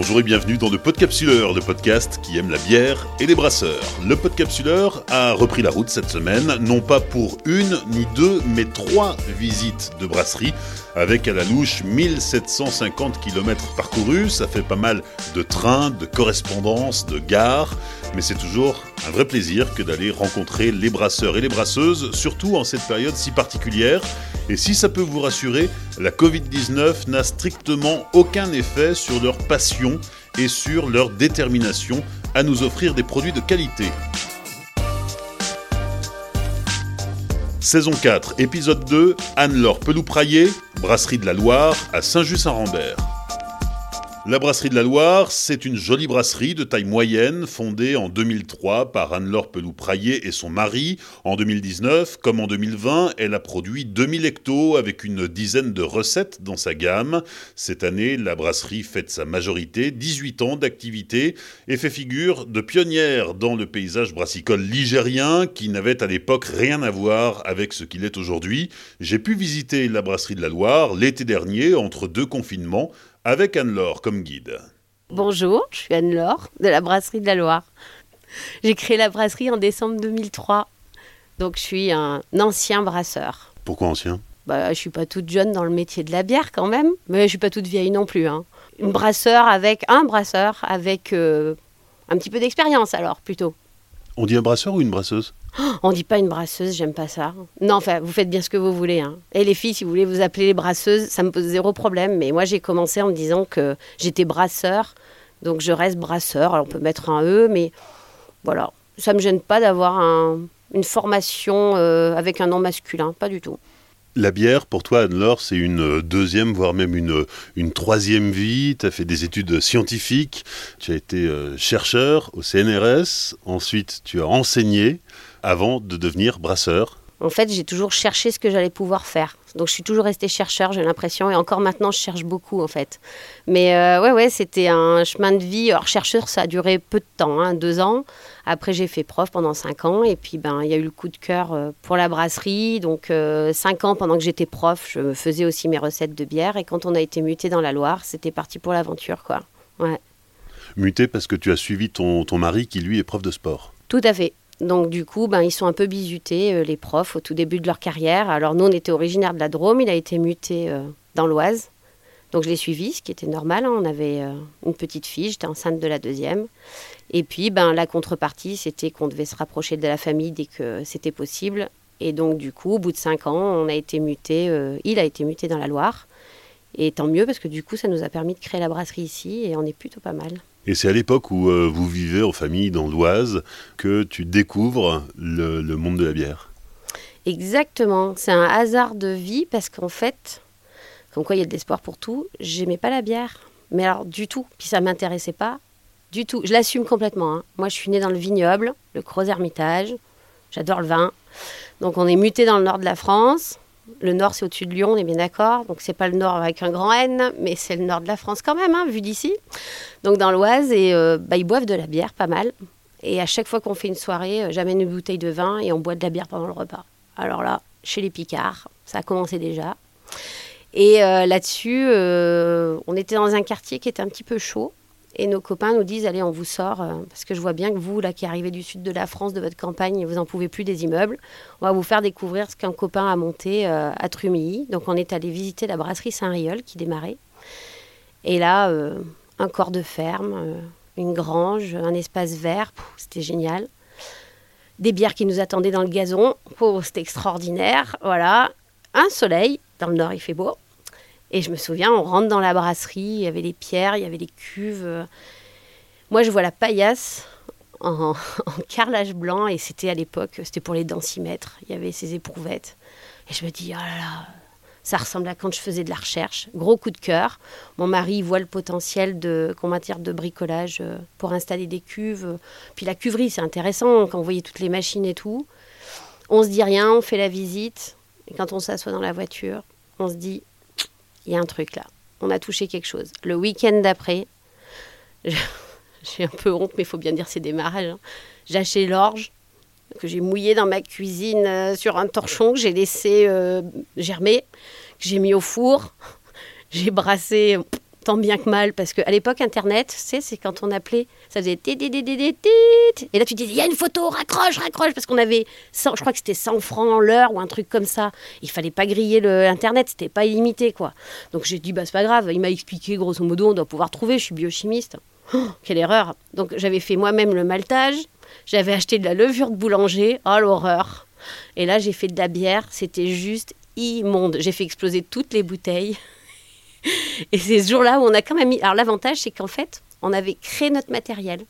Bonjour et bienvenue dans le Podcapsuleur, le podcast qui aime la bière et les brasseurs. Le Podcapsuleur a repris la route cette semaine, non pas pour une ni deux, mais trois visites de brasserie, avec à la louche 1750 km parcourus. Ça fait pas mal de trains, de correspondances, de gares, mais c'est toujours un vrai plaisir que d'aller rencontrer les brasseurs et les brasseuses, surtout en cette période si particulière. Et si ça peut vous rassurer, la Covid-19 n'a strictement aucun effet sur leur passion et sur leur détermination à nous offrir des produits de qualité. Saison 4, épisode 2, Anne-Laure Peloupraillé, brasserie de la Loire à Saint-Just-Saint-Rambert. La Brasserie de la Loire, c'est une jolie brasserie de taille moyenne fondée en 2003 par Anne-Laure Pelou-Praillé et son mari. En 2019, comme en 2020, elle a produit 2000 hectos avec une dizaine de recettes dans sa gamme. Cette année, la brasserie fête sa majorité, 18 ans d'activité, et fait figure de pionnière dans le paysage brassicole ligérien qui n'avait à l'époque rien à voir avec ce qu'il est aujourd'hui. J'ai pu visiter la Brasserie de la Loire l'été dernier entre deux confinements avec Anne-Laure comme guide. Bonjour, je suis Anne-Laure de la Brasserie de la Loire. J'ai créé la brasserie en décembre 2003. Donc je suis un ancien brasseur. Pourquoi ancien? Bah, Je suis pas toute jeune dans le métier de la bière quand même, mais je suis pas toute vieille non plus. Hein. Une brasseur avec un brasseur avec euh, un petit peu d'expérience alors plutôt. On dit un brasseur ou une brasseuse? On dit pas une brasseuse, j'aime pas ça. Non, enfin, vous faites bien ce que vous voulez. Hein. Et les filles, si vous voulez vous appeler les brasseuses, ça me pose zéro problème. Mais moi, j'ai commencé en me disant que j'étais brasseur, donc je reste brasseur. Alors, on peut mettre un E, mais voilà, ça me gêne pas d'avoir une formation euh, avec un nom masculin, pas du tout. La bière, pour toi, Anne-Laure, c'est une deuxième, voire même une, une troisième vie. Tu as fait des études scientifiques, tu as été euh, chercheur au CNRS, ensuite tu as enseigné avant de devenir brasseur. En fait, j'ai toujours cherché ce que j'allais pouvoir faire. Donc, je suis toujours restée chercheur, j'ai l'impression, et encore maintenant, je cherche beaucoup, en fait. Mais euh, ouais, ouais, c'était un chemin de vie. Alors, chercheur, ça a duré peu de temps, hein, deux ans. Après, j'ai fait prof pendant cinq ans et puis ben il y a eu le coup de cœur euh, pour la brasserie. Donc euh, cinq ans pendant que j'étais prof, je faisais aussi mes recettes de bière et quand on a été muté dans la Loire, c'était parti pour l'aventure quoi. Ouais. Muté parce que tu as suivi ton, ton mari qui lui est prof de sport. Tout à fait. Donc du coup, ben, ils sont un peu bizutés, euh, les profs, au tout début de leur carrière. Alors nous, on était originaire de la Drôme, il a été muté dans l'Oise. Donc je l'ai suivi, ce qui était normal. Hein. On avait une petite fille, j'étais enceinte de la deuxième. Et puis, ben, la contrepartie, c'était qu'on devait se rapprocher de la famille dès que c'était possible. Et donc, du coup, au bout de cinq ans, on a été muté, euh, il a été muté dans la Loire. Et tant mieux, parce que du coup, ça nous a permis de créer la brasserie ici, et on est plutôt pas mal. Et c'est à l'époque où euh, vous vivez en famille dans l'Oise que tu découvres le, monde de la bière. Exactement. C'est un hasard de vie, parce qu'en fait, comme quoi il y a de l'espoir pour tout, j'aimais pas la bière. Mais alors, du tout. Puis ça m'intéressait pas. Du tout. Je l'assume complètement. Hein. Moi, je suis née dans le vignoble, le Gros Hermitage. J'adore le vin. Donc, on est muté dans le nord de la France. Le nord, c'est au-dessus de Lyon, on est bien d'accord. Donc, c'est pas le nord avec un grand N, mais c'est le nord de la France quand même, hein, vu d'ici. Donc, dans l'Oise, et euh, bah, ils boivent de la bière, pas mal. Et à chaque fois qu'on fait une soirée, euh, j'amène une bouteille de vin et on boit de la bière pendant le repas. Alors là, chez les Picards, ça a commencé déjà. Et euh, là-dessus, on était dans un quartier qui était un petit peu chaud. Et nos copains nous disent allez, on vous sort, euh, parce que je vois bien que vous, là, qui arrivez du sud de la France, de votre campagne, vous n'en pouvez plus des immeubles. On va vous faire découvrir ce qu'un copain a monté euh, à Trumilly. Donc on est allé visiter la brasserie Saint-Riol qui démarrait. Et là, euh, un corps de ferme, une grange, un espace vert, c'était génial. Des bières qui nous attendaient dans le gazon, c'était extraordinaire. Voilà, un soleil, dans le nord il fait beau. Et je me souviens, on rentre dans la brasserie, il y avait les pierres, il y avait les cuves. Moi, je vois la paillasse en, carrelage blanc, et c'était à l'époque, c'était pour les densimètres. Il y avait ces éprouvettes. Et je me dis, oh là là, ça ressemble à quand je faisais de la recherche. Gros coup de cœur. Mon mari voit le potentiel de, qu'on matière de bricolage euh, pour installer des cuves. Puis la cuverie, c'est intéressant quand vous voyez toutes les machines et tout. On se dit rien, on fait la visite. Et quand on s'assoit dans la voiture, on se dit, il y a un truc là. On a touché quelque chose. Le week-end d'après, j'ai un peu honte, mais il faut bien dire c'est démarrage. Hein. J'ai acheté l'orge que j'ai mouillé dans ma cuisine euh, sur un torchon que j'ai laissé euh, germer, que j'ai mis au four. J'ai brassé tant bien que mal, parce qu'à l'époque, Internet, c'est quand on appelait, ça faisait et là tu disais, il y a une photo, raccroche, raccroche, parce qu'on avait, 100, je crois que c'était 100 francs l'heure ou un truc comme ça. Il fallait pas griller le Internet, c'était pas illimité, quoi. Donc j'ai dit, bah c'est pas grave, il m'a expliqué, grosso modo, on doit pouvoir trouver, je suis biochimiste. Oh, quelle erreur Donc j'avais fait moi-même le maltage, j'avais acheté de la levure de boulanger, oh l'horreur Et là j'ai fait de la bière, c'était juste immonde. J'ai fait exploser toutes les bouteilles. Et c'est ce jour-là où on a quand même mis. Alors l'avantage, c'est qu'en fait, on avait créé notre matériel.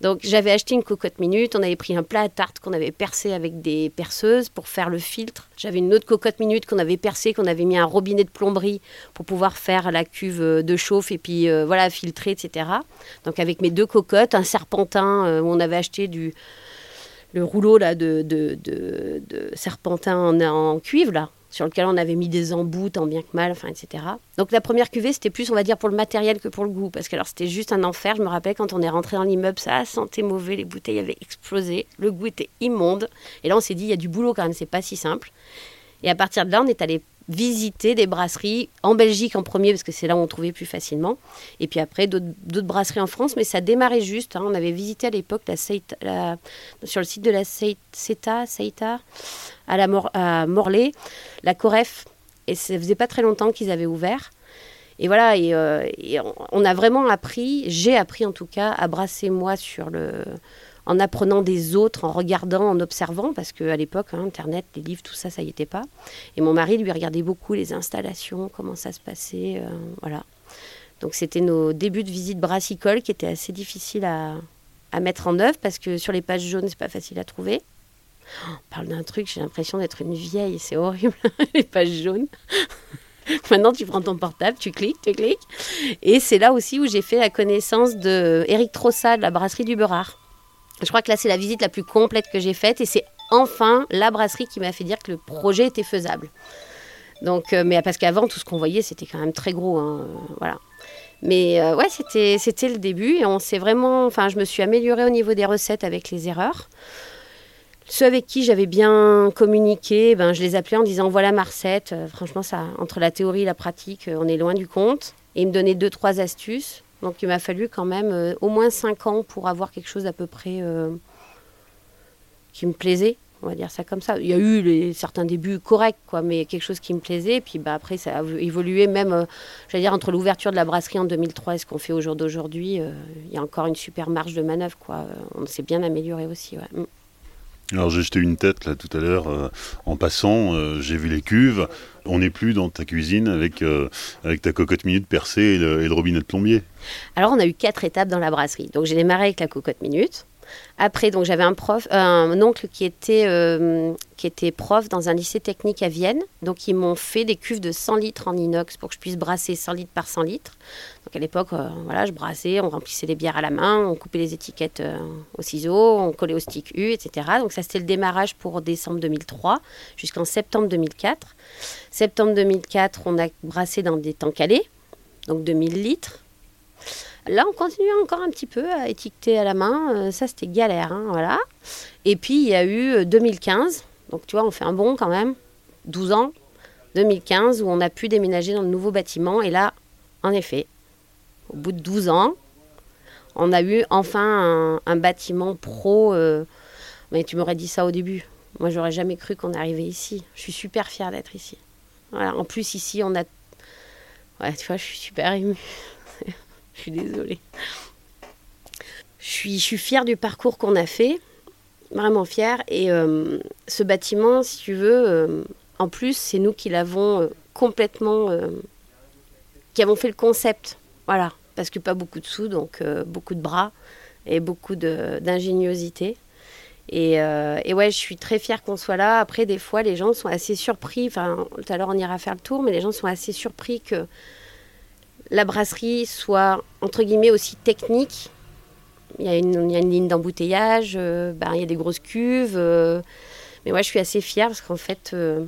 Donc j'avais acheté une cocotte minute, on avait pris un plat à tarte qu'on avait percé avec des perceuses pour faire le filtre. J'avais une autre cocotte minute qu'on avait percée, qu'on avait mis un robinet de plomberie pour pouvoir faire la cuve de chauffe et puis euh, voilà filtrer, etc. Donc avec mes deux cocottes, un serpentin euh, où on avait acheté du le rouleau là de, serpentin en, en cuivre là sur lequel on avait mis des embouts tant bien que mal, etc. Donc la première cuvée, c'était plus, on va dire, pour le matériel que pour le goût, parce que alors c'était juste un enfer. Je me rappelle quand on est rentré dans l'immeuble, ça sentait mauvais, les bouteilles avaient explosé, le goût était immonde. Et là, on s'est dit, il y a du boulot quand même, c'est pas si simple. Et à partir de là, on est allé visiter des brasseries en Belgique en premier, parce que c'est là où on trouvait plus facilement. Et puis après, d'autres brasseries en France, mais ça démarrait juste. Hein. On avait visité à l'époque la, sur le site de la CETA, CETA à, la à Morlaix, la Coref. Et ça faisait pas très longtemps qu'ils avaient ouvert. Et voilà, et, euh, et on a vraiment appris, j'ai appris en tout cas, à brasser moi sur le, en apprenant des autres, en regardant, en observant, parce qu'à l'époque, hein, Internet, les livres, tout ça, ça y était pas. Et mon mari lui regardait beaucoup les installations, comment ça se passait, euh, voilà. Donc c'était nos débuts de visite brassicole qui étaient assez difficiles à, mettre en œuvre parce que sur les pages jaunes, c'est pas facile à trouver. Oh, on parle d'un truc, j'ai l'impression d'être une vieille, c'est horrible, les pages jaunes. Maintenant, tu prends ton portable, tu cliques, tu cliques. Et c'est là aussi où j'ai fait la connaissance de Eric Trossa de la brasserie du Beurard. Je crois que là, c'est la visite la plus complète que j'ai faite et c'est enfin la brasserie qui m'a fait dire que le projet était faisable. Donc, euh, mais parce qu'avant, tout ce qu'on voyait, c'était quand même très gros. Hein, euh, voilà. Mais euh, ouais, c'était, le début et on s'est vraiment. Enfin, je me suis améliorée au niveau des recettes avec les erreurs. Ceux avec qui j'avais bien communiqué, ben, je les appelais en disant voilà ma recette. franchement, ça, entre la théorie et la pratique, on est loin du compte. Et ils me donnaient deux, trois astuces. Donc il m'a fallu quand même euh, au moins cinq ans pour avoir quelque chose d'à peu près euh, qui me plaisait. On va dire ça comme ça. Il y a eu certains débuts corrects, quoi, mais quelque chose qui me plaisait. Puis bah, après, ça a évolué même, euh, j'allais dire, entre l'ouverture de la brasserie en 2003 et ce qu'on fait au jour d'aujourd'hui. il y a encore une super marge de manœuvre. Quoi. On s'est bien amélioré aussi. Mm. Alors j'ai jeté une tête là tout à l'heure euh, en passant, euh, j'ai vu les cuves. On n'est plus dans ta cuisine avec, euh, avec ta cocotte minute percée et le, et le, robinet de plombier. Alors on a eu quatre étapes dans la brasserie. Donc j'ai démarré avec la cocotte minute. Après, donc j'avais un un oncle qui était, euh, qui était prof dans un lycée technique à Vienne. Donc ils m'ont fait des cuves de 100 litres en inox pour que je puisse brasser 100 litres par 100 litres. Donc à l'époque, euh, voilà, je brassais, on remplissait les bières à la main, on coupait les étiquettes euh, au ciseau, on collait au stick U, etc. Donc ça c'était le démarrage pour décembre 2003 jusqu'en septembre 2004. Septembre 2004, on a brassé dans des temps calés, donc 2000 litres. Là, on continue encore un petit peu à étiqueter à la main. Euh, ça, c'était galère. Hein, voilà. Et puis, il y a eu 2015. Euh, Donc, tu vois, on fait un bond quand même. 12 ans. 2015, où on a pu déménager dans le nouveau bâtiment. Et là, en effet, au bout de 12 ans, on a eu enfin un, bâtiment pro. Euh, mais tu m'aurais dit ça au début. Moi, j'aurais jamais cru qu'on arrivait ici. Je suis super fière d'être ici. Voilà. En plus, ici, on a. Ouais, tu vois, je suis super émue. Je suis désolée. Je suis, je suis fière du parcours qu'on a fait, vraiment fière. Et euh, ce bâtiment, si tu veux, euh, en plus, c'est nous qui l'avons euh, complètement, qui avons fait le concept. Voilà, parce que pas beaucoup de sous, donc beaucoup de bras et beaucoup d'ingéniosité. Et, et, ouais, je suis très fière qu'on soit là. Après, des fois, les gens sont assez surpris. Enfin, tout à l'heure, on ira faire le tour, mais les gens sont assez surpris que la brasserie soit entre guillemets aussi technique. Il y a une, ligne d'embouteillage, euh, ben, il y a des grosses cuves. Euh, mais moi, je suis assez fière parce qu'en fait, euh,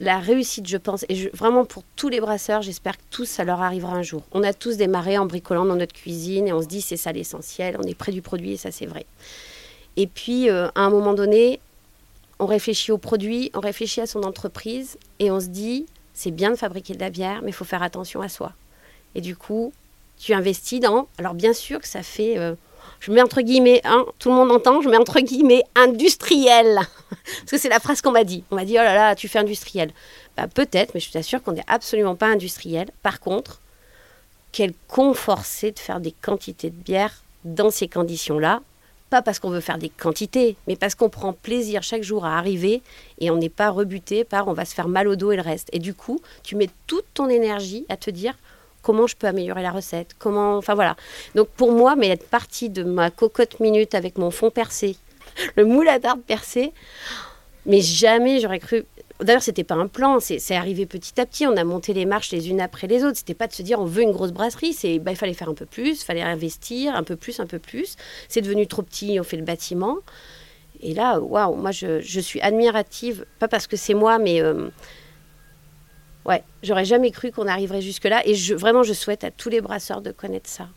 la réussite, je pense, et vraiment pour tous les brasseurs, j'espère que tous, ça leur arrivera un jour. On a tous démarré en bricolant dans notre cuisine et on se dit c'est ça l'essentiel, on est près du produit et ça c'est vrai. Et puis, à un moment donné, on réfléchit au produit, on réfléchit à son entreprise et on se dit c'est bien de fabriquer de la bière, mais il faut faire attention à soi. Et du coup, tu investis dans. Alors, bien sûr que ça fait. Euh, je mets entre guillemets, hein, tout le monde entend, je mets entre guillemets industriel. Parce que c'est la phrase qu'on m'a dit. On m'a dit, oh là là, tu fais industriel. Bah, peut-être, mais je t'assure qu'on n'est absolument pas industriel. Par contre, quel confort c'est de faire des quantités de bière dans ces conditions-là. Pas parce qu'on veut faire des quantités, mais parce qu'on prend plaisir chaque jour à arriver et on n'est pas rebuté par on va se faire mal au dos et le reste. Et du coup, tu mets toute ton énergie à te dire comment je peux améliorer la recette, comment, enfin voilà. Donc pour moi, mais être partie de ma cocotte minute avec mon fond percé, le moule à tarte percé, mais jamais j'aurais cru. D'ailleurs, c'était pas un plan, c'est arrivé petit à petit. On a monté les marches les unes après les autres. C'était pas de se dire on veut une grosse brasserie. C'est bah, il fallait faire un peu plus, il fallait investir un peu plus, un peu plus. C'est devenu trop petit, on fait le bâtiment. Et là, waouh, moi je, suis admirative, pas parce que c'est moi, mais euh, ouais, j'aurais jamais cru qu'on arriverait jusque-là. Et je, vraiment, je souhaite à tous les brasseurs de connaître ça.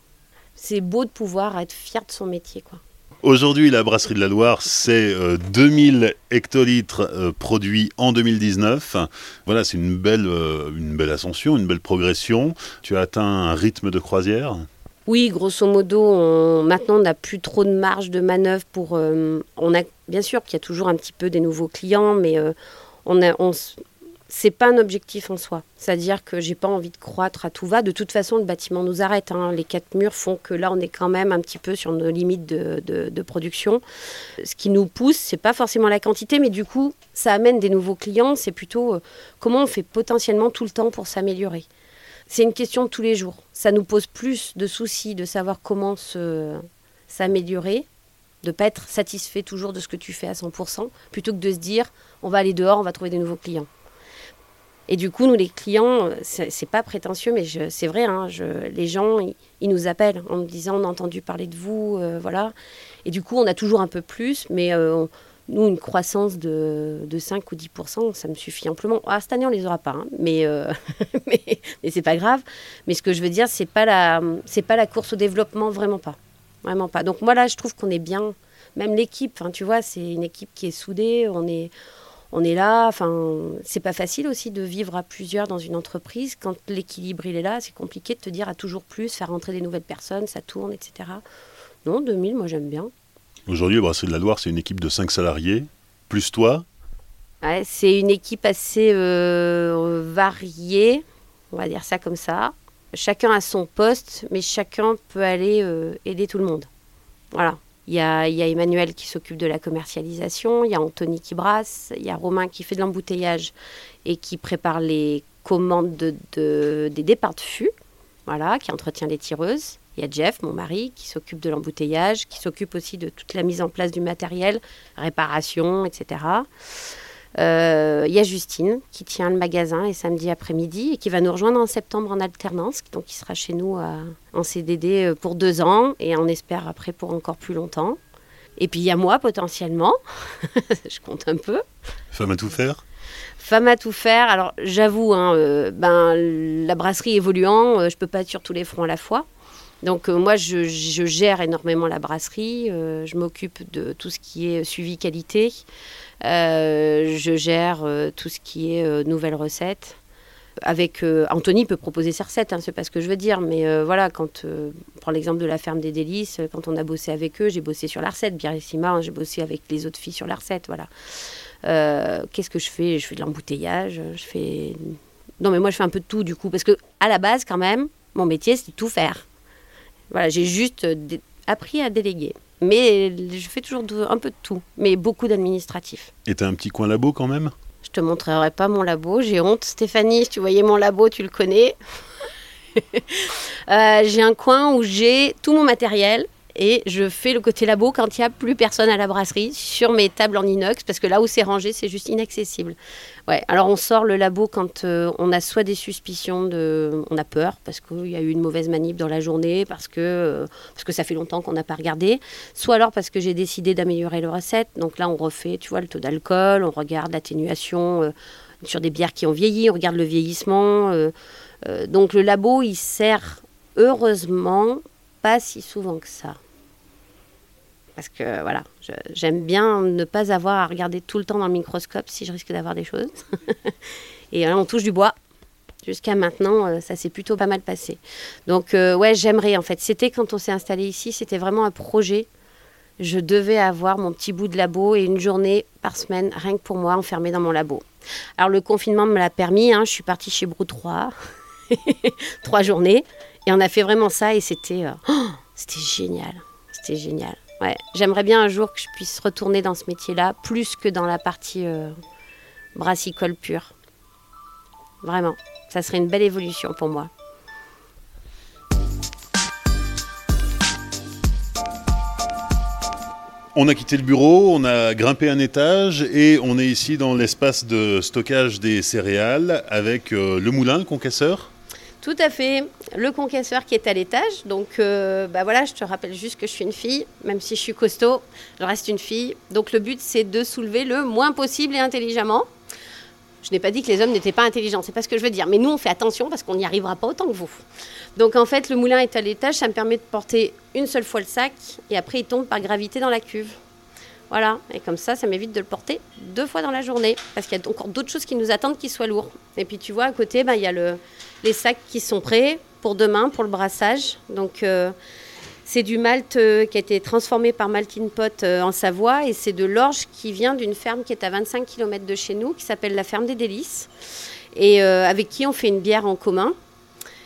C'est beau de pouvoir être fier de son métier, quoi. Aujourd'hui, la brasserie de la Loire, c'est 2000 euh, hectolitres euh, produits en 2019. Voilà, c'est une belle, euh, une belle ascension, une belle progression. Tu as atteint un rythme de croisière? Oui, grosso modo, maintenant on n'a plus trop de marge de manœuvre pour. on a bien sûr qu'il y a toujours un petit peu des nouveaux clients, mais on, a, on, c'est pas un objectif en soi. C'est-à-dire que j'ai pas envie de croître à tout va. De toute façon, le bâtiment nous arrête. Hein. Les quatre murs font que là, on est quand même un petit peu sur nos limites de, production. Ce qui nous pousse, c'est pas forcément la quantité, mais du coup, ça amène des nouveaux clients. C'est plutôt euh, comment on fait potentiellement tout le temps pour s'améliorer? C'est une question de tous les jours. Ça nous pose plus de soucis de savoir comment s'améliorer de pas être satisfait toujours de ce que tu fais à 100%, plutôt que de se dire on va aller dehors, on va trouver des nouveaux clients. Et du coup, nous, les clients, c'est pas prétentieux, mais c'est vrai, hein, les gens, ils, nous appellent en nous disant on a entendu parler de vous, euh, voilà. Et du coup, on a toujours un peu plus, mais euh, nous, une croissance de, de, 5 ou 10% ça me suffit amplement. Ah, cette année, on les aura pas, hein, mais, euh, mais, c'est pas grave. Mais ce que je veux dire, c'est pas pas la course au développement, vraiment pas, vraiment pas. Donc moi là, je trouve qu'on est bien. Même l'équipe, tu vois, c'est une équipe qui est soudée. On est on est là. Enfin, c'est pas facile aussi de vivre à plusieurs dans une entreprise. Quand l'équilibre il est là, c'est compliqué de te dire à toujours plus, faire rentrer des nouvelles personnes, ça tourne, etc. Non, 2000, moi j'aime bien. Aujourd'hui, Brasserie de la Loire, c'est une équipe de 5 salariés, plus toi C'est une équipe assez euh, variée, on va dire ça comme ça. Chacun a son poste, mais chacun peut aller euh, aider tout le monde. Voilà. Il y, a, Emmanuel qui s'occupe de la commercialisation, il y a Anthony qui brasse, il y a Romain qui fait de l'embouteillage et qui prépare les commandes de, des départs de fûts, voilà, qui entretient les tireuses. Il y a Jeff, mon mari, qui s'occupe de l'embouteillage, qui s'occupe aussi de toute la mise en place du matériel, réparation, etc. Il euh, y a Justine qui tient le magasin les samedis après-midi et qui va nous rejoindre en septembre en alternance. Donc, il sera chez nous euh, en CDD euh, pour deux ans et on espère après pour encore plus longtemps. Et puis, il y a moi potentiellement. Je compte un peu. Femme à tout faire? Femme à tout faire. Alors, j'avoue, hein, ben, la brasserie évoluant, je ne peux pas être sur tous les fronts à la fois. Donc moi, je, gère énormément la brasserie. je m'occupe de tout ce qui est suivi qualité. Euh, je gère euh, tout ce qui est euh, nouvelles recettes avec Anthony peut proposer ses recettes, hein, c'est pas ce que je veux dire, mais voilà, quand on prend l'exemple de la ferme des délices, quand on a bossé avec eux, j'ai bossé sur la recette, Biarissima, hein, j'ai bossé avec les autres filles sur la recette, voilà. Qu'est-ce que je fais? Je fais de l'embouteillage, je fais non mais moi je fais un peu de tout du coup parce que à la base quand même, mon métier c'est tout faire. Voilà, j'ai juste appris à déléguer. Mais je fais toujours un peu de tout, mais beaucoup d'administratif. Et t'as un petit coin labo quand même? Je te montrerai pas mon labo, j'ai honte. Stéphanie, si tu voyais mon labo, tu le connais. Euh, j'ai un coin où j'ai tout mon matériel, et je fais le côté labo quand il n'y a plus personne à la brasserie sur mes tables en inox parce que là où c'est rangé c'est juste inaccessible. Ouais, alors on sort le labo quand euh, on a soit des suspicions de on a peur parce qu'il y a eu une mauvaise manip dans la journée parce que euh, parce que ça fait longtemps qu'on n'a pas regardé, soit alors parce que j'ai décidé d'améliorer le recette. Donc là on refait, tu vois, le taux d'alcool, on regarde l'atténuation euh, sur des bières qui ont vieilli, on regarde le vieillissement. donc le labo il sert heureusement pas si souvent que ça. Parce que voilà, j'aime bien ne pas avoir à regarder tout le temps dans le microscope si je risque d'avoir des choses. et là, on touche du bois. Jusqu'à maintenant, euh, ça s'est plutôt pas mal passé. Donc, euh, ouais, j'aimerais en fait. C'était quand on s'est installé ici, c'était vraiment un projet. Je devais avoir mon petit bout de labo et une journée par semaine, rien que pour moi, enfermée dans mon labo. Alors, le confinement me l'a permis. Hein, je suis partie chez Brou 3, trois journées. Et on a fait vraiment ça et c'était euh, oh, c'était génial. C'était génial. Ouais, j'aimerais bien un jour que je puisse retourner dans ce métier-là, plus que dans la partie brassicole pure. Vraiment. Ça serait une belle évolution pour moi. On a quitté le bureau, on a grimpé un étage et on est ici dans l'espace de stockage des céréales avec euh, le moulin, le concasseur. Tout à fait, le concasseur qui est à l'étage. Donc euh, bah voilà, je te rappelle juste que je suis une fille, même si je suis costaud, je reste une fille. Donc le but c'est de soulever le moins possible et intelligemment. Je n'ai pas dit que les hommes n'étaient pas intelligents, c'est pas ce que je veux dire. Mais nous, on fait attention parce qu'on n'y arrivera pas autant que vous. Donc en fait, le moulin est à l'étage, ça me permet de porter une seule fois le sac et après il tombe par gravité dans la cuve. Voilà, et comme ça, ça m'évite de le porter deux fois dans la journée parce qu'il y a encore d'autres choses qui nous attendent qui soient lourds. Et puis tu vois, à côté, ben, il y a le, les sacs qui sont prêts pour demain, pour le brassage. Donc. Euh, c'est du malt euh, qui a été transformé par Maltin Pot euh, en Savoie et c'est de l'orge qui vient d'une ferme qui est à 25 km de chez nous, qui s'appelle la Ferme des Délices, et avec qui on fait une bière en commun.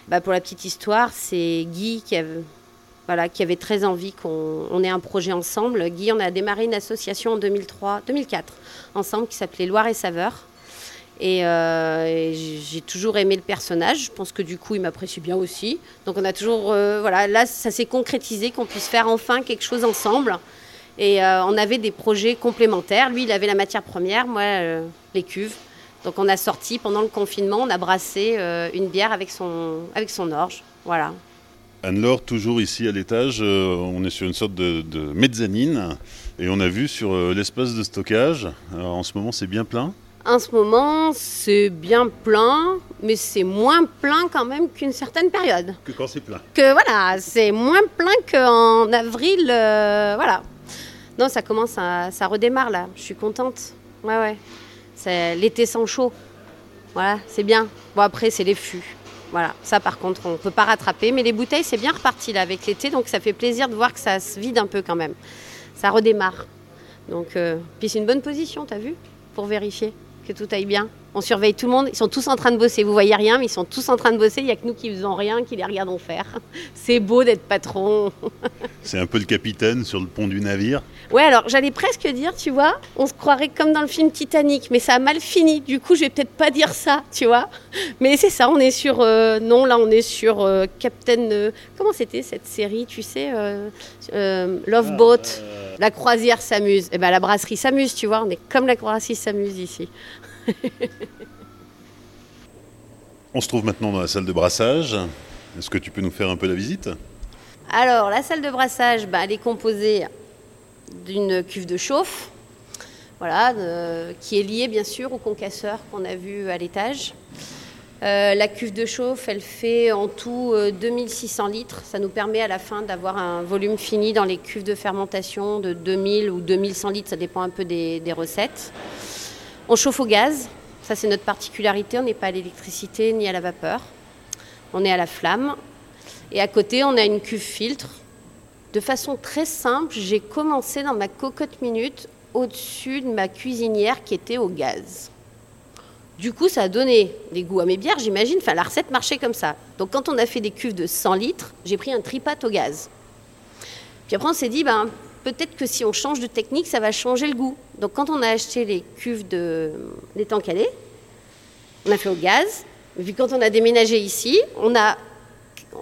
Bah, pour la petite histoire, c'est Guy qui avait, voilà, qui avait très envie qu'on ait un projet ensemble. Guy, on a démarré une association en 2003, 2004 ensemble qui s'appelait Loire et Saveur. Euh, et, j'ai toujours aimé le personnage. Je pense que du coup, il m'apprécie bien aussi. Donc on a toujours, euh, voilà, là, ça s'est concrétisé qu'on puisse faire enfin quelque chose ensemble. Et euh, on avait des projets complémentaires. Lui, il avait la matière première, moi, les cuves. Donc on a sorti pendant le confinement, on a brassé une bière avec son, avec son orge. Voilà. Anne-Laure, toujours ici à l'étage, on est sur une sorte de, de, mezzanine et on a vu sur l'espace de stockage. Alors, en ce moment, c'est bien plein? En ce moment, c'est bien plein, mais c'est moins plein quand même qu'une certaine période. Que quand c'est plein. Que voilà, c'est moins plein qu'en avril. Euh, voilà. Non, ça commence à. Ça redémarre là. Je suis contente. Ouais, ouais. C'est l'été sans chaud. Voilà, c'est bien. Bon, après, c'est les fûts. Voilà, ça par contre, on ne peut pas rattraper. Mais les bouteilles, c'est bien reparti là avec l'été, donc ça fait plaisir de voir que ça se vide un peu quand même. Ça redémarre. Donc, euh, puis c'est une bonne position, t'as vu Pour vérifier que tout aille bien. On surveille tout le monde. Ils sont tous en train de bosser. Vous voyez rien, mais ils sont tous en train de bosser. Il n'y a que nous qui faisons rien, qui les regardons faire. C'est beau d'être patron. C'est un peu le capitaine sur le pont du navire. Ouais, alors j'allais presque dire, tu vois, on se croirait comme dans le film Titanic, mais ça a mal fini. Du coup, je vais peut-être pas dire ça, tu vois. Mais c'est ça, on est sur. Euh, non, là, on est sur euh, Captain. Euh, comment c'était cette série, tu sais Love Boat? Ah, la croisière s'amuse. Et eh ben la brasserie s'amuse, tu vois. On est comme la brasserie s'amuse ici. on se trouve maintenant dans la salle de brassage. Est-ce que tu peux nous faire un peu la visite? Alors, la salle de brassage, bah, elle est composée d'une cuve de chauffe, qui est liée bien sûr au concasseur qu'on a vu à l'étage. Euh, la cuve de chauffe, elle fait en tout 2600 euh, litres. Ça nous permet à la fin d'avoir un volume fini dans les cuves de fermentation de 2000 ou 2100 litres, ça dépend un peu des, recettes. On chauffe au gaz, ça c'est notre particularité, on n'est pas à l'électricité ni à la vapeur. On est à la flamme. Et à côté, on a une cuve filtre. De façon très simple, j'ai commencé dans ma cocotte minute au-dessus de ma cuisinière qui était au gaz. Du coup, ça a donné des goûts à mes bières, j'imagine. Enfin, la recette marchait comme ça. Donc, quand on a fait des cuves de 100 litres, j'ai pris un tripat au gaz. Puis après, on s'est dit, ben, peut-être que si on change de technique, ça va changer le goût. Donc, quand on a acheté les cuves de l'étang calais, on a fait au gaz. Et puis, quand on a déménagé ici, on a,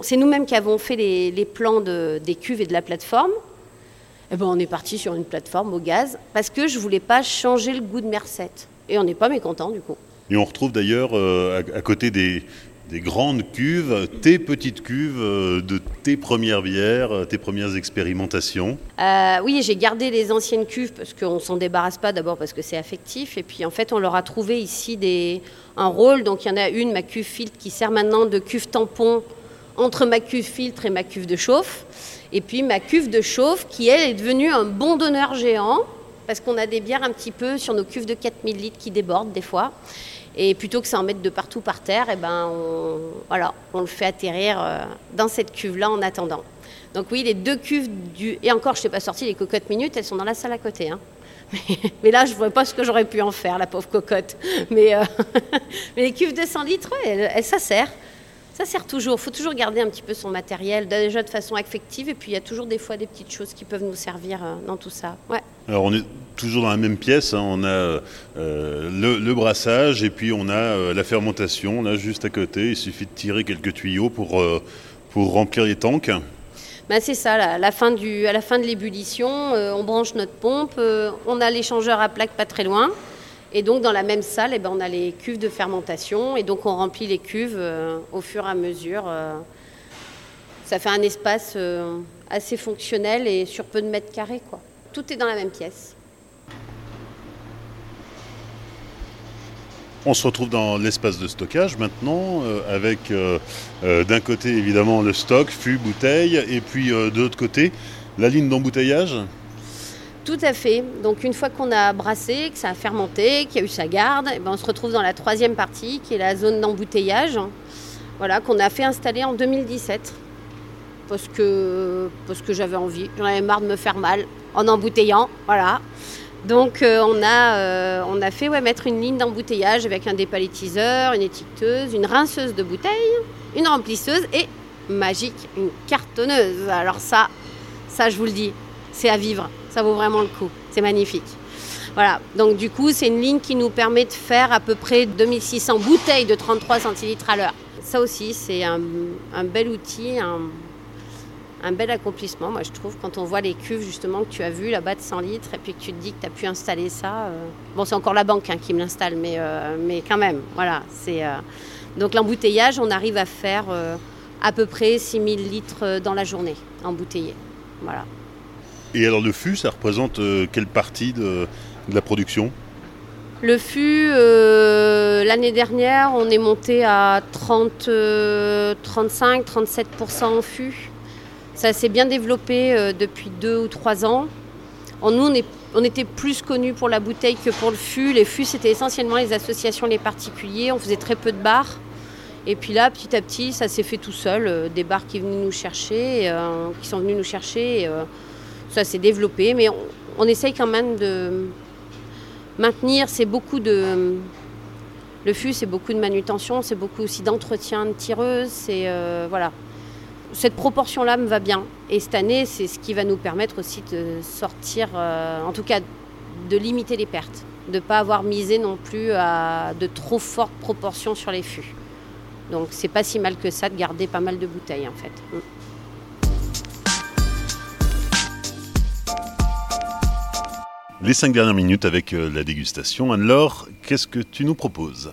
c'est nous-mêmes qui avons fait les, plans des cuves et de la plateforme. Et ben, on est parti sur une plateforme au gaz parce que je voulais pas changer le goût de mes recettes. Et on n'est pas mécontent du coup. Et on retrouve d'ailleurs euh, à, côté des, grandes cuves, tes petites cuves euh, de tes premières bières, euh, tes premières expérimentations. oui, j'ai gardé les anciennes cuves parce qu'on ne s'en débarrasse pas d'abord parce que c'est affectif. Et puis en fait, on leur a trouvé ici des, un rôle. Donc il y en a une, ma cuve filtre, qui sert maintenant de cuve tampon entre ma cuve filtre et ma cuve de chauffe. Et puis ma cuve de chauffe qui, elle, est devenue un bon donneur géant parce qu'on a des bières un petit peu sur nos cuves de 4000 litres qui débordent des fois. Et plutôt que ça en mettre de partout par terre, et eh ben on, voilà, on le fait atterrir euh, dans cette cuve-là en attendant. Donc oui, les deux cuves du... Et encore, je ne t'ai pas sorti les cocottes minutes, elles sont dans la salle à côté. Hein. Mais, là, je ne vois pas ce que j'aurais pu en faire, la pauvre cocotte. Mais, euh, les cuves de 100 litres, ça sert. Ça sert toujours. Il faut toujours garder un petit peu son matériel, déjà de façon affective. Et puis, il y a toujours des fois des petites choses qui peuvent nous servir euh, dans tout ça. Ouais. Alors, on est toujours dans la même pièce. Hein. On a euh, le, brassage et puis on a la fermentation. Là, juste à côté, il suffit de tirer quelques tuyaux pour, pour remplir les tanks. Ben c'est ça, à la fin, du, à la fin de l'ébullition, on branche notre pompe, on a l'échangeur à plaque pas très loin. Et donc dans la même salle, eh ben, on a les cuves de fermentation et donc on remplit les cuves euh, au fur et à mesure. Euh. ça fait un espace euh, assez fonctionnel et sur peu de mètres carrés. Quoi. Tout est dans la même pièce. On se retrouve dans l'espace de stockage maintenant, avec d'un côté évidemment le stock, fût, bouteille, et puis de l'autre côté la ligne d'embouteillage. Tout à fait. Donc une fois qu'on a brassé, que ça a fermenté, qu'il y a eu sa garde, eh ben, on se retrouve dans la troisième partie qui est la zone d'embouteillage. Voilà, qu'on a fait installer en 2017. Parce que, parce que j'avais envie. J'en avais marre de me faire mal en embouteillant. Voilà. Donc euh, on, a, euh, on a fait ouais, mettre une ligne d'embouteillage avec un dépalettiseur, une étiqueteuse, une rinceuse de bouteilles, une remplisseuse et magique, une cartonneuse. Alors ça, ça je vous le dis, c'est à vivre ça vaut vraiment le coup. C'est magnifique. Voilà, donc du coup, c'est une ligne qui nous permet de faire à peu près 2600 bouteilles de 33 centilitres à l'heure. Ça aussi, c'est un, bel outil, un, bel accomplissement, moi je trouve, quand on voit les cuves justement que tu as vues là-bas de 100 litres et puis que tu te dis que tu as pu installer ça. Euh, bon, c'est encore la banque hein, qui me l'installe, mais, euh, mais quand même, voilà. C'est, euh, Donc l'embouteillage, on arrive à faire à peu près 6000 litres dans la journée, embouteillé. Voilà. Et alors le fût, ça représente euh, quelle partie de, la production? Le fût, euh, l'année dernière, on est monté à 30, 35, 37% en fût. Ça s'est bien développé euh, depuis deux ou trois ans. En nous, on, était plus connus pour la bouteille que pour le fût. Les fûts, c'était essentiellement les associations, les particuliers. On faisait très peu de bars. Et puis là, petit à petit, ça s'est fait tout seul. des bars qui, venaient nous chercher, qui sont venus nous chercher ça s'est développé, mais on, essaye quand même de maintenir. C'est beaucoup de. Le fût, c'est beaucoup de manutention, c'est beaucoup aussi d'entretien de tireuse. C'est euh, voilà. Cette proportion-là me va bien. Et cette année, c'est ce qui va nous permettre aussi de sortir, euh, en tout cas, de limiter les pertes, de ne pas avoir misé non plus à de trop fortes proportions sur les fûts. Donc c'est pas si mal que ça de garder pas mal de bouteilles en fait. Les cinq dernières minutes avec euh, la dégustation. Anne-Laure, qu'est-ce que tu nous proposes?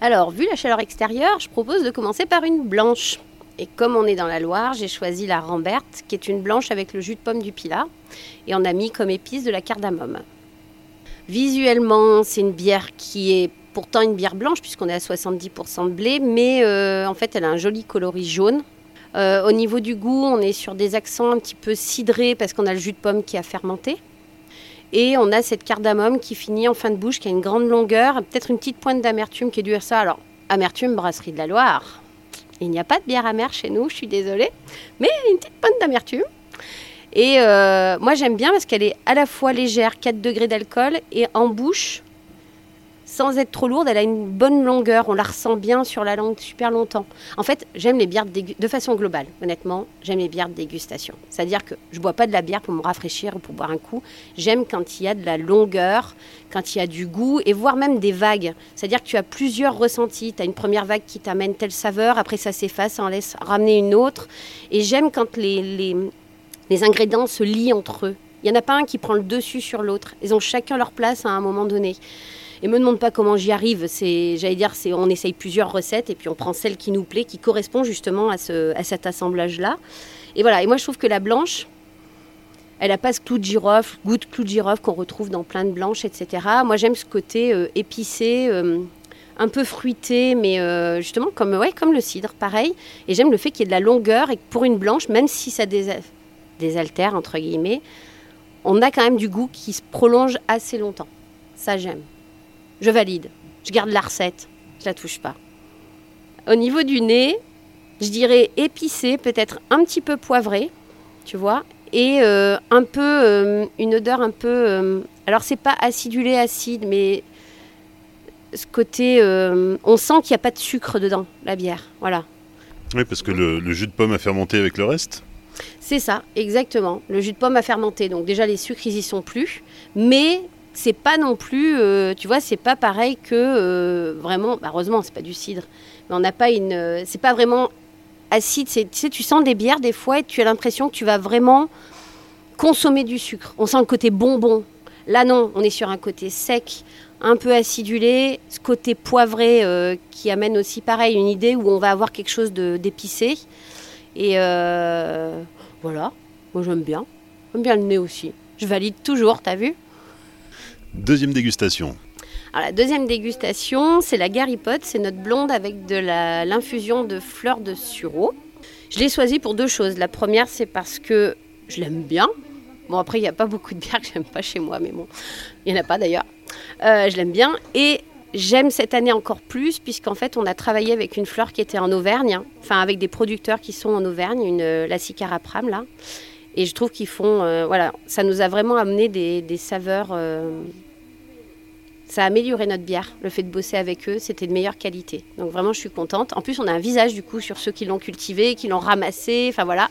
Alors, vu la chaleur extérieure, je propose de commencer par une blanche. Et comme on est dans la Loire, j'ai choisi la Ramberte, qui est une blanche avec le jus de pomme du Pilat. Et on a mis comme épice de la cardamome. Visuellement, c'est une bière qui est pourtant une bière blanche, puisqu'on est à 70% de blé, mais euh, en fait, elle a un joli coloris jaune. Euh, au niveau du goût, on est sur des accents un petit peu cidrés, parce qu'on a le jus de pomme qui a fermenté. Et on a cette cardamome qui finit en fin de bouche, qui a une grande longueur, peut-être une petite pointe d'amertume qui est due à ça. Alors, amertume, brasserie de la Loire. Il n'y a pas de bière amère chez nous, je suis désolée, mais une petite pointe d'amertume. Et euh, moi j'aime bien parce qu'elle est à la fois légère, 4 degrés d'alcool, et en bouche, sans être trop lourde, elle a une bonne longueur, on la ressent bien sur la langue super longtemps. En fait, j'aime les bières de, façon globale, honnêtement, j'aime les bières de dégustation. C'est-à-dire que je bois pas de la bière pour me rafraîchir ou pour boire un coup, j'aime quand il y a de la longueur, quand il y a du goût et voire même des vagues. C'est-à-dire que tu as plusieurs ressentis, tu as une première vague qui t'amène telle saveur, après ça s'efface, ça en laisse ramener une autre. Et j'aime quand les, les, les ingrédients se lient entre eux. Il n'y en a pas un qui prend le dessus sur l'autre. Ils ont chacun leur place à un moment donné. Et me demande pas comment j'y arrive. J'allais dire, on essaye plusieurs recettes et puis on prend celle qui nous plaît, qui correspond justement à, ce, à cet assemblage-là. Et voilà. Et moi, je trouve que la blanche, elle a pas ce clou de girofle, goût de clou de girofle qu'on retrouve dans plein de blanches, etc. Moi, j'aime ce côté euh, épicé. Euh, un peu fruité, mais euh, justement comme, ouais, comme le cidre, pareil. Et j'aime le fait qu'il y ait de la longueur et que pour une blanche, même si ça désaltère, entre guillemets, on a quand même du goût qui se prolonge assez longtemps. Ça, j'aime. Je valide. Je garde la recette. Je la touche pas. Au niveau du nez, je dirais épicé, peut-être un petit peu poivré, tu vois, et euh, un peu euh, une odeur un peu. Euh, alors c'est pas acidulé acide, mais ce côté, on sent qu'il n'y a pas de sucre dedans, la bière, voilà. Oui, parce que le, jus de pomme a fermenté avec le reste. C'est ça, exactement. Le jus de pomme a fermenté, donc déjà les sucres ils y sont plus, mais c'est pas non plus, tu vois, c'est pas pareil que vraiment. Bah, heureusement, c'est pas du cidre, mais on n'a pas une, c'est pas vraiment acide. Tu sais, tu sens des bières des fois et tu as l'impression que tu vas vraiment consommer du sucre. On sent le côté bonbon. Là, non, on est sur un côté sec, un peu acidulé, ce côté poivré euh, qui amène aussi, pareil, une idée où on va avoir quelque chose d'épicé. Et euh, voilà, moi j'aime bien. J'aime bien le nez aussi. Je valide toujours, t'as vu? Deuxième dégustation. Alors, la deuxième dégustation, c'est la Pot. C'est notre blonde avec de l'infusion de fleurs de sureau. Je l'ai choisie pour deux choses. La première, c'est parce que je l'aime bien. Bon, après, il n'y a pas beaucoup de bières que j'aime pas chez moi, mais bon, il n'y en a pas d'ailleurs. Euh, je l'aime bien. Et j'aime cette année encore plus, puisqu'en fait, on a travaillé avec une fleur qui était en Auvergne, enfin, avec des producteurs qui sont en Auvergne, une, euh, la Sicarapram, là. Et je trouve qu'ils font. Euh, voilà, ça nous a vraiment amené des, saveurs ça a amélioré notre bière, le fait de bosser avec eux, c'était de meilleure qualité. Donc vraiment, je suis contente. En plus, on a un visage du coup sur ceux qui l'ont cultivé, qui l'ont ramassé, enfin voilà.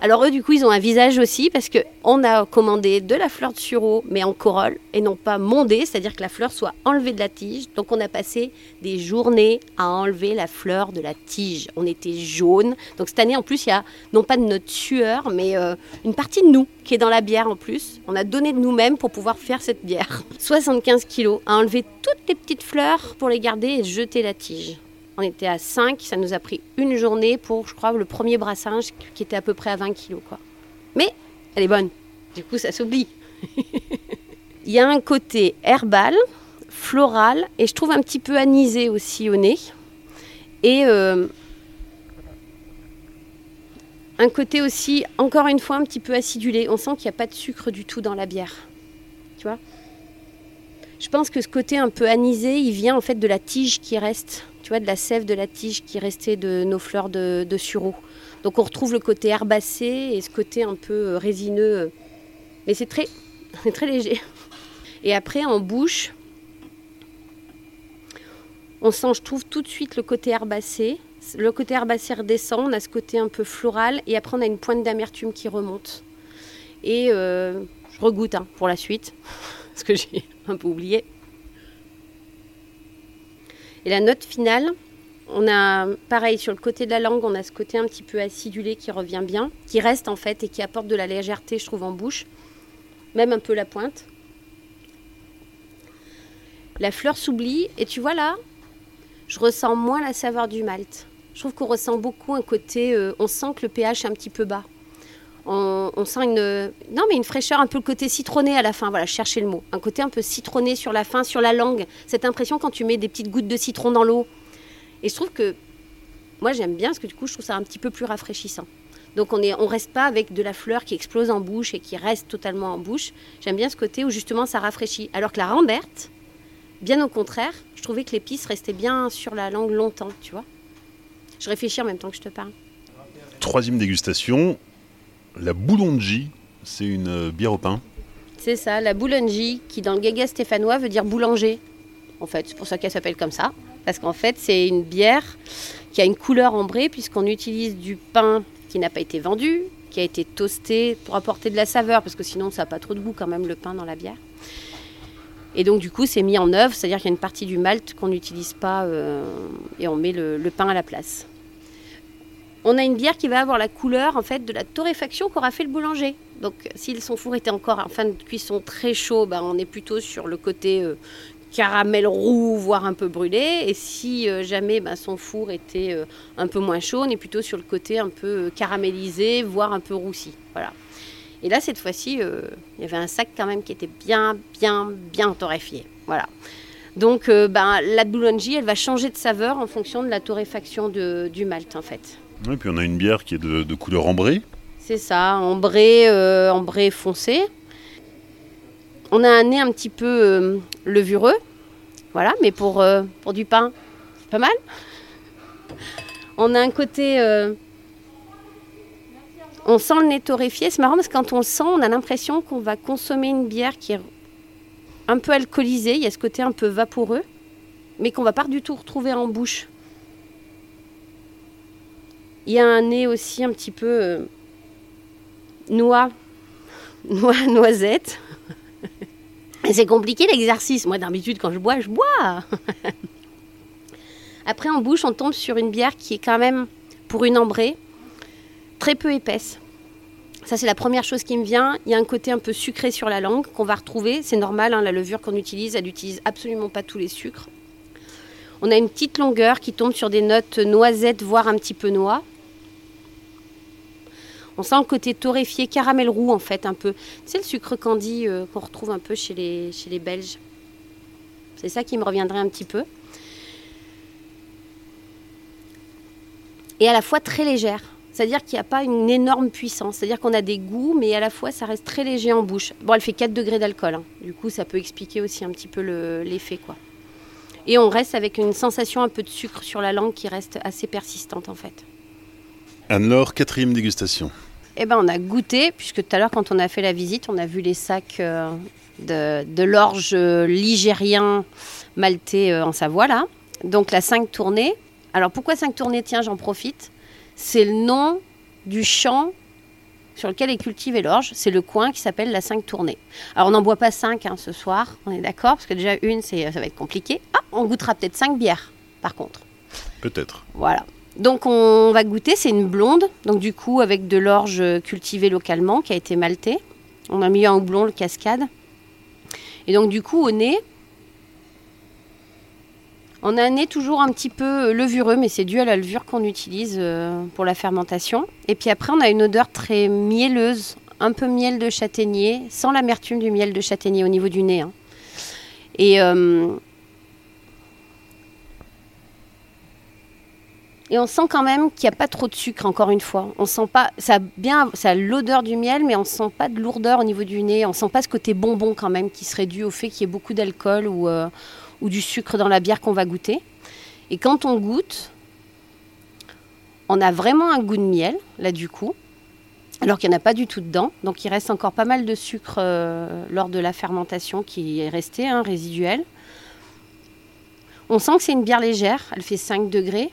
Alors eux, du coup, ils ont un visage aussi parce que on a commandé de la fleur de sureau, mais en corolle et non pas mondée, c'est-à-dire que la fleur soit enlevée de la tige. Donc on a passé des journées à enlever la fleur de la tige. On était jaune. Donc cette année, en plus, il y a non pas de notre sueur, mais euh, une partie de nous qui est dans la bière en plus. On a donné de nous-mêmes pour pouvoir faire cette bière. 75 kilos enlever toutes les petites fleurs pour les garder et jeter la tige. On était à 5, ça nous a pris une journée pour, je crois, le premier brassage qui était à peu près à 20 kilos. Quoi. Mais elle est bonne. Du coup, ça s'oublie. Il y a un côté herbal, floral, et je trouve un petit peu anisé aussi au nez. Et euh, un côté aussi, encore une fois, un petit peu acidulé. On sent qu'il n'y a pas de sucre du tout dans la bière. Tu vois? Je pense que ce côté un peu anisé, il vient en fait de la tige qui reste. Tu vois, de la sève de la tige qui restait de nos fleurs de, sureau. Donc on retrouve le côté herbacé et ce côté un peu euh, résineux. Mais c'est très, très léger. Et après, en bouche, on sent, je trouve, tout de suite le côté herbacé le côté herbacé redescend, on a ce côté un peu floral, et après on a une pointe d'amertume qui remonte. Et euh, je regoute hein, pour la suite, que j'ai un peu oublié. Et la note finale, on a pareil sur le côté de la langue, on a ce côté un petit peu acidulé qui revient bien, qui reste en fait et qui apporte de la légèreté, je trouve, en bouche, même un peu la pointe. La fleur s'oublie et tu vois là, je ressens moins la saveur du malt. Je trouve qu'on ressent beaucoup un côté, euh, on sent que le pH est un petit peu bas. On, sent une, non mais une fraîcheur, un peu le côté citronné à la fin. Voilà, chercher le mot. Un côté un peu citronné sur la fin, sur la langue. Cette impression quand tu mets des petites gouttes de citron dans l'eau. Et je trouve que moi j'aime bien parce que du coup je trouve ça un petit peu plus rafraîchissant. Donc on ne on reste pas avec de la fleur qui explose en bouche et qui reste totalement en bouche. J'aime bien ce côté où justement ça rafraîchit. Alors que la Rambert, Bien au contraire, je trouvais que l'épice restait bien sur la langue longtemps, tu vois. Je réfléchis en même temps que je te parle. Troisième dégustation, la Boulongi, c'est une euh, bière au pain. C'est ça, la Boulongi, qui dans le gaga stéphanois veut dire boulanger. En fait, c'est pour ça qu'elle s'appelle comme ça. Parce qu'en fait, c'est une bière qui a une couleur ambrée, puisqu'on utilise du pain qui n'a pas été vendu, qui a été toasté pour apporter de la saveur, parce que sinon, ça n'a pas trop de goût quand même, le pain dans la bière. Et donc du coup, c'est mis en œuvre, c'est-à-dire qu'il y a une partie du malt qu'on n'utilise pas euh, et on met le, pain à la place. On a une bière qui va avoir la couleur en fait de la torréfaction qu'aura fait le boulanger. Donc si son four était encore en fin de cuisson très chaud, ben, on est plutôt sur le côté euh, caramel roux, voire un peu brûlé. Et si euh, jamais ben, son four était un peu moins chaud, on est plutôt sur le côté un peu caramélisé, voire un peu roussi. Voilà. Et là, cette fois-ci, euh, il y avait un sac quand même qui était bien, bien, bien torréfié. Voilà. Donc, euh, ben, la boulongie, elle va changer de saveur en fonction de la torréfaction du malt, en fait. Et puis on a une bière qui est de, couleur ambrée. C'est ça, ambrée, euh, ambrée foncé. On a un nez un petit peu euh, levureux, voilà, mais pour, euh, pour du pain, c'est pas mal. On a un côté. on sent le nez torréfié. C'est marrant parce que quand on le sent, on a l'impression qu'on va consommer une bière qui est un peu alcoolisée. Il y a ce côté un peu vaporeux, mais qu'on va pas du tout retrouver en bouche. Il y a un nez aussi un petit peu euh, noix, noix, noisette. Et c'est compliqué l'exercice. Moi, d'habitude, quand je bois, je bois. Après, en bouche, on tombe sur une bière qui est quand même, pour une ambrée, très peu épaisse. Ça, c'est la première chose qui me vient. Il y a un côté un peu sucré sur la langue qu'on va retrouver. C'est normal, hein, la levure qu'on utilise, elle n'utilise absolument pas tous les sucres. On a une petite longueur qui tombe sur des notes noisettes, voire un petit peu noix. On sent le côté torréfié, caramel roux en fait, un peu. C'est le sucre candy euh, qu'on retrouve un peu chez les, chez les Belges. C'est ça qui me reviendrait un petit peu. Et à la fois très légère. C'est-à-dire qu'il n'y a pas une énorme puissance. C'est-à-dire qu'on a des goûts, mais à la fois ça reste très léger en bouche. Bon, elle fait 4 degrés d'alcool. hein. Du coup, ça peut expliquer aussi un petit peu le- l'effet. quoi. Et on reste avec une sensation un peu de sucre sur la langue qui reste assez persistante en fait. Anne-Laure, quatrième dégustation. Eh ben, on a goûté, puisque tout à l'heure, quand on a fait la visite, on a vu les sacs euh, de, de l'orge euh, ligérien maltais euh, en Savoie, là. Donc, la 5 tournées. Alors, pourquoi 5 tournées? Tiens, j'en profite. C'est le nom du champ sur lequel est cultivé l'orge. C'est le coin qui s'appelle la 5 tournées. Alors, on n'en boit pas 5 ce soir, on est d'accord, parce que déjà, une, c'est- ça va être compliqué. Ah, on goûtera peut-être 5 bières, par contre. Peut-être. Voilà. Donc on va goûter, c'est une blonde, donc du coup avec de l'orge cultivée localement qui a été maltée. On a mis un houblon, le cascade. Et donc du coup au nez, on a un nez toujours un petit peu levureux, mais c'est dû à la levure qu'on utilise euh, pour la fermentation. Et puis après on a une odeur très mielleuse, un peu miel de châtaignier, sans l'amertume du miel de châtaignier au niveau du nez. hein. Et euh, Et on sent quand même qu'il n'y a pas trop de sucre, encore une fois. On sent pas, ça a bien, ça l'odeur du miel, mais on ne sent pas de lourdeur au niveau du nez. On sent pas ce côté bonbon quand même, qui serait dû au fait qu'il y ait beaucoup d'alcool ou, euh, ou du sucre dans la bière qu'on va goûter. Et quand on goûte, on a vraiment un goût de miel, là du coup, alors qu'il n'y en a pas du tout dedans. Donc il reste encore pas mal de sucre euh, lors de la fermentation qui est resté, hein, résiduel. On sent que c'est une bière légère, elle fait 5 degrés.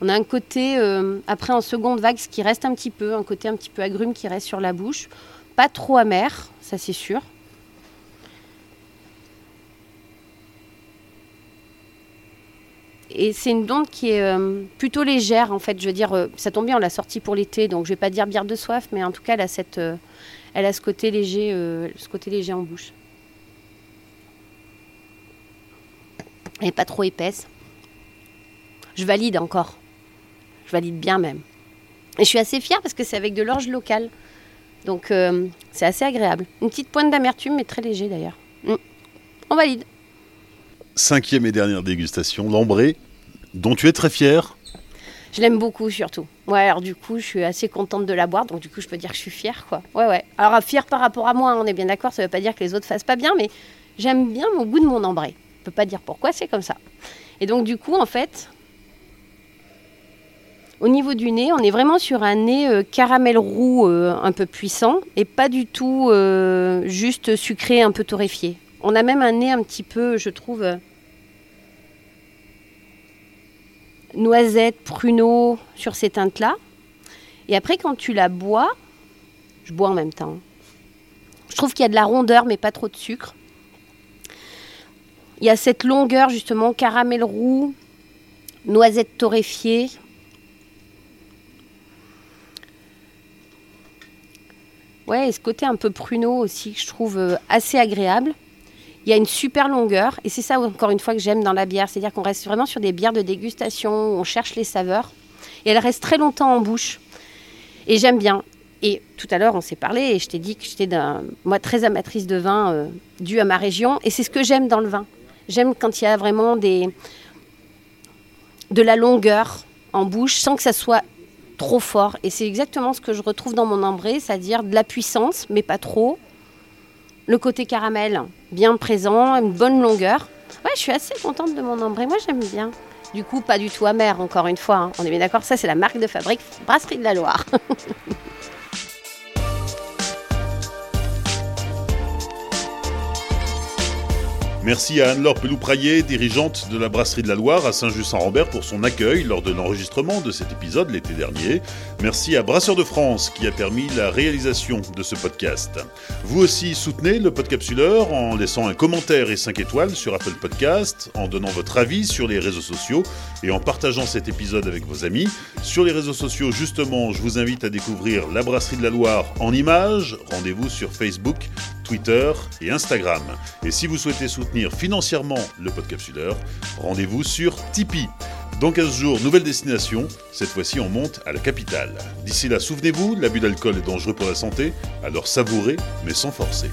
On a un côté, euh, après en seconde vague, ce qui reste un petit peu, un côté un petit peu agrume qui reste sur la bouche. Pas trop amer, ça c'est sûr. Et c'est une blonde qui est euh, plutôt légère en fait. Je veux dire, euh, ça tombe bien, on l'a sortie pour l'été, donc je vais pas dire bière de soif, mais en tout cas, elle a, elle a ce côté léger, ce côté léger en bouche. Elle n'est pas trop épaisse. Je valide encore. Valide bien même. Et je suis assez fière parce que c'est avec de l'orge locale. Donc euh, c'est assez agréable. Une petite pointe d'amertume, mais très léger d'ailleurs. Mm. On valide. Cinquième et dernière dégustation, l'ambré, dont tu es très fier. Je l'aime beaucoup surtout. Ouais, alors du coup, je suis assez contente de la boire, donc du coup, je peux dire que je suis fière, quoi. Ouais, ouais. Alors fière par rapport à moi, hein, on est bien d'accord, ça veut pas dire que les autres fassent pas bien, mais j'aime bien mon goût de mon ambré. Je peux pas dire pourquoi, c'est comme ça. Et donc du coup, en fait, au niveau du nez, on est vraiment sur un nez euh, caramel roux euh, un peu puissant et pas du tout euh, juste sucré, un peu torréfié. On a même un nez un petit peu, je trouve, noisette, pruneau sur ces teintes-là. Et après, quand tu la bois, je bois en même temps. Je trouve qu'il y a de la rondeur, mais pas trop de sucre. Il y a cette longueur, justement, caramel roux, noisette torréfiée. Ouais, et ce côté un peu pruneau aussi, que je trouve euh, assez agréable. Il y a une super longueur, et c'est ça encore une fois que j'aime dans la bière, c'est-à-dire qu'on reste vraiment sur des bières de dégustation, on cherche les saveurs, et elle reste très longtemps en bouche. Et j'aime bien. Et tout à l'heure, on s'est parlé, et je t'ai dit que j'étais moi très amatrice de vin, euh, dû à ma région, et c'est ce que j'aime dans le vin. J'aime quand il y a vraiment des, de la longueur en bouche, sans que ça soit trop fort. Et c'est exactement ce que je retrouve dans mon ambré, c'est-à-dire de la puissance, mais pas trop, le côté caramel bien présent, une bonne longueur. Ouais, je suis assez contente de mon ambré. Moi, j'aime bien. Du coup, pas du tout amer, encore une fois. hein. On est bien d'accord, ça, c'est la marque de fabrique Brasserie de la Loire. Merci à Anne-Laure Pelou-Praillet, dirigeante de la Brasserie de la Loire à Saint-Just-Saint-Rambert pour son accueil lors de l'enregistrement de cet épisode l'été dernier. Merci à Brasseur de France qui a permis la réalisation de ce podcast. Vous aussi soutenez le Podcapsuleur en laissant un commentaire et 5 étoiles sur Apple Podcast, en donnant votre avis sur les réseaux sociaux et en partageant cet épisode avec vos amis. Sur les réseaux sociaux, justement, je vous invite à découvrir la Brasserie de la Loire en images. Rendez-vous sur Facebook, Twitter et Instagram. Et si vous souhaitez soutenir financièrement le Podcapsuleur, rendez-vous sur Tipeee. Dans 15 jours, nouvelle destination. Cette fois-ci, on monte à la capitale. D'ici là, souvenez-vous, l'abus d'alcool est dangereux pour la santé, alors savourez, mais sans forcer.